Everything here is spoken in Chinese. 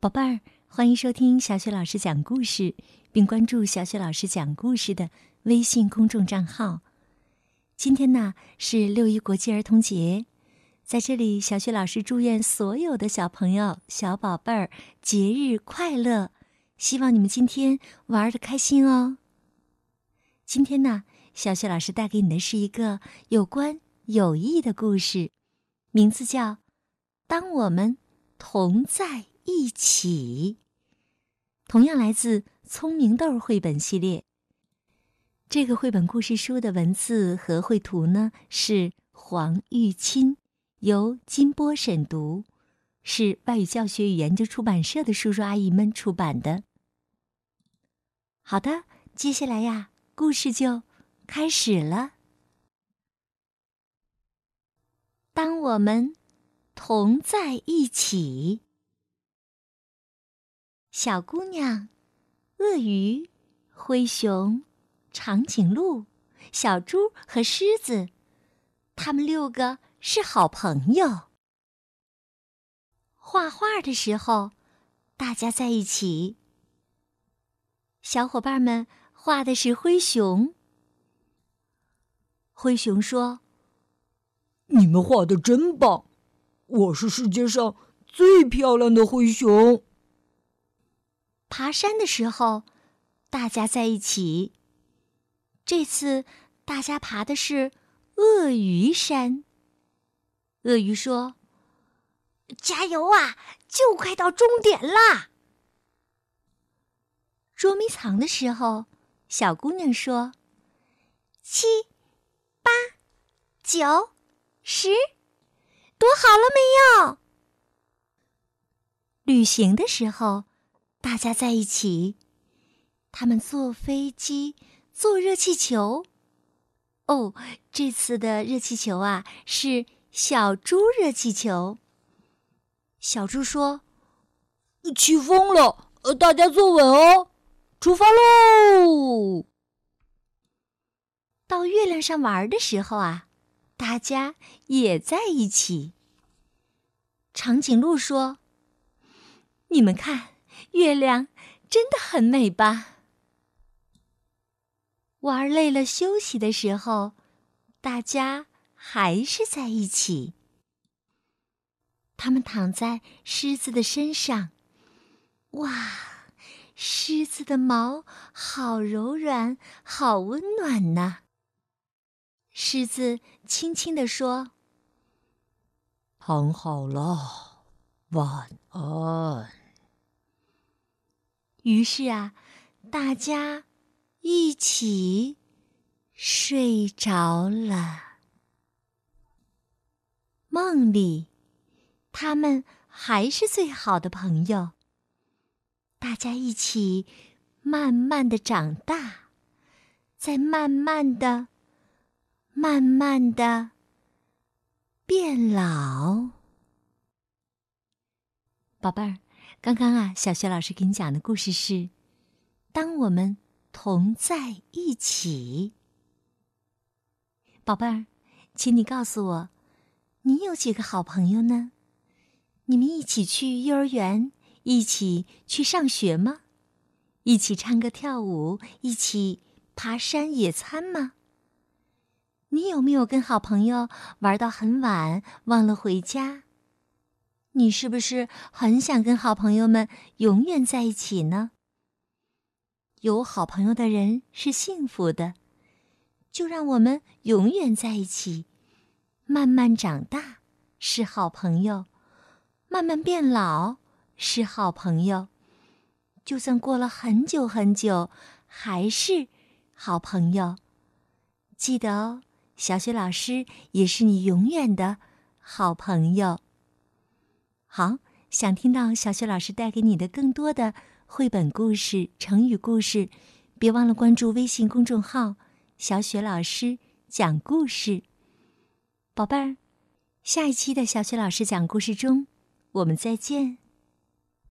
宝贝儿，欢迎收听小雪老师讲故事，并关注小雪老师讲故事的微信公众账号。今天呢是六一国际儿童节，在这里，小雪老师祝愿所有的小朋友、小宝贝儿节日快乐，希望你们今天玩的开心哦。今天呢，小雪老师带给你的是一个有关友谊的故事，名字叫《当我们同在》。一起，同样来自《聪明豆》绘本系列。这个绘本故事书的文字和绘图呢是黄玉清，由金波审读，是外语教学与研究出版社的叔叔阿姨们出版的。好的，接下来呀，故事就开始了。当我们同在一起。小姑娘、鳄鱼、灰熊、长颈鹿、小猪和狮子，他们六个是好朋友。画画的时候，大家在一起。小伙伴们画的是灰熊。灰熊说：“你们画的真棒，我是世界上最漂亮的灰熊。”爬山的时候，大家在一起。这次大家爬的是鳄鱼山。鳄鱼说：“加油啊，就快到终点啦！”捉迷藏的时候，小姑娘说：“七、八、九、十，躲好了没有？”旅行的时候。大家在一起，他们坐飞机，坐热气球。哦，这次的热气球啊，是小猪热气球。小猪说：“起风了，大家坐稳哦，出发喽！”到月亮上玩的时候啊，大家也在一起。长颈鹿说：“你们看。”月亮真的很美吧？玩累了休息的时候，大家还是在一起。他们躺在狮子的身上，哇，狮子的毛好柔软，好温暖呐。狮子轻轻地说：“躺好了，晚安。”于是啊，大家一起睡着了。梦里，他们还是最好的朋友。大家一起慢慢的长大，再慢慢的、慢慢的变老。宝贝儿。刚刚啊，小学老师给你讲的故事是：当我们同在一起。宝贝儿，请你告诉我，你有几个好朋友呢？你们一起去幼儿园，一起去上学吗？一起唱歌跳舞，一起爬山野餐吗？你有没有跟好朋友玩到很晚，忘了回家？你是不是很想跟好朋友们永远在一起呢？有好朋友的人是幸福的，就让我们永远在一起，慢慢长大是好朋友，慢慢变老是好朋友，就算过了很久很久，还是好朋友。记得哦，小雪老师也是你永远的好朋友。好，想听到小雪老师带给你的更多的绘本故事、成语故事，别忘了关注微信公众号“小雪老师讲故事”。宝贝儿，下一期的小雪老师讲故事中，我们再见。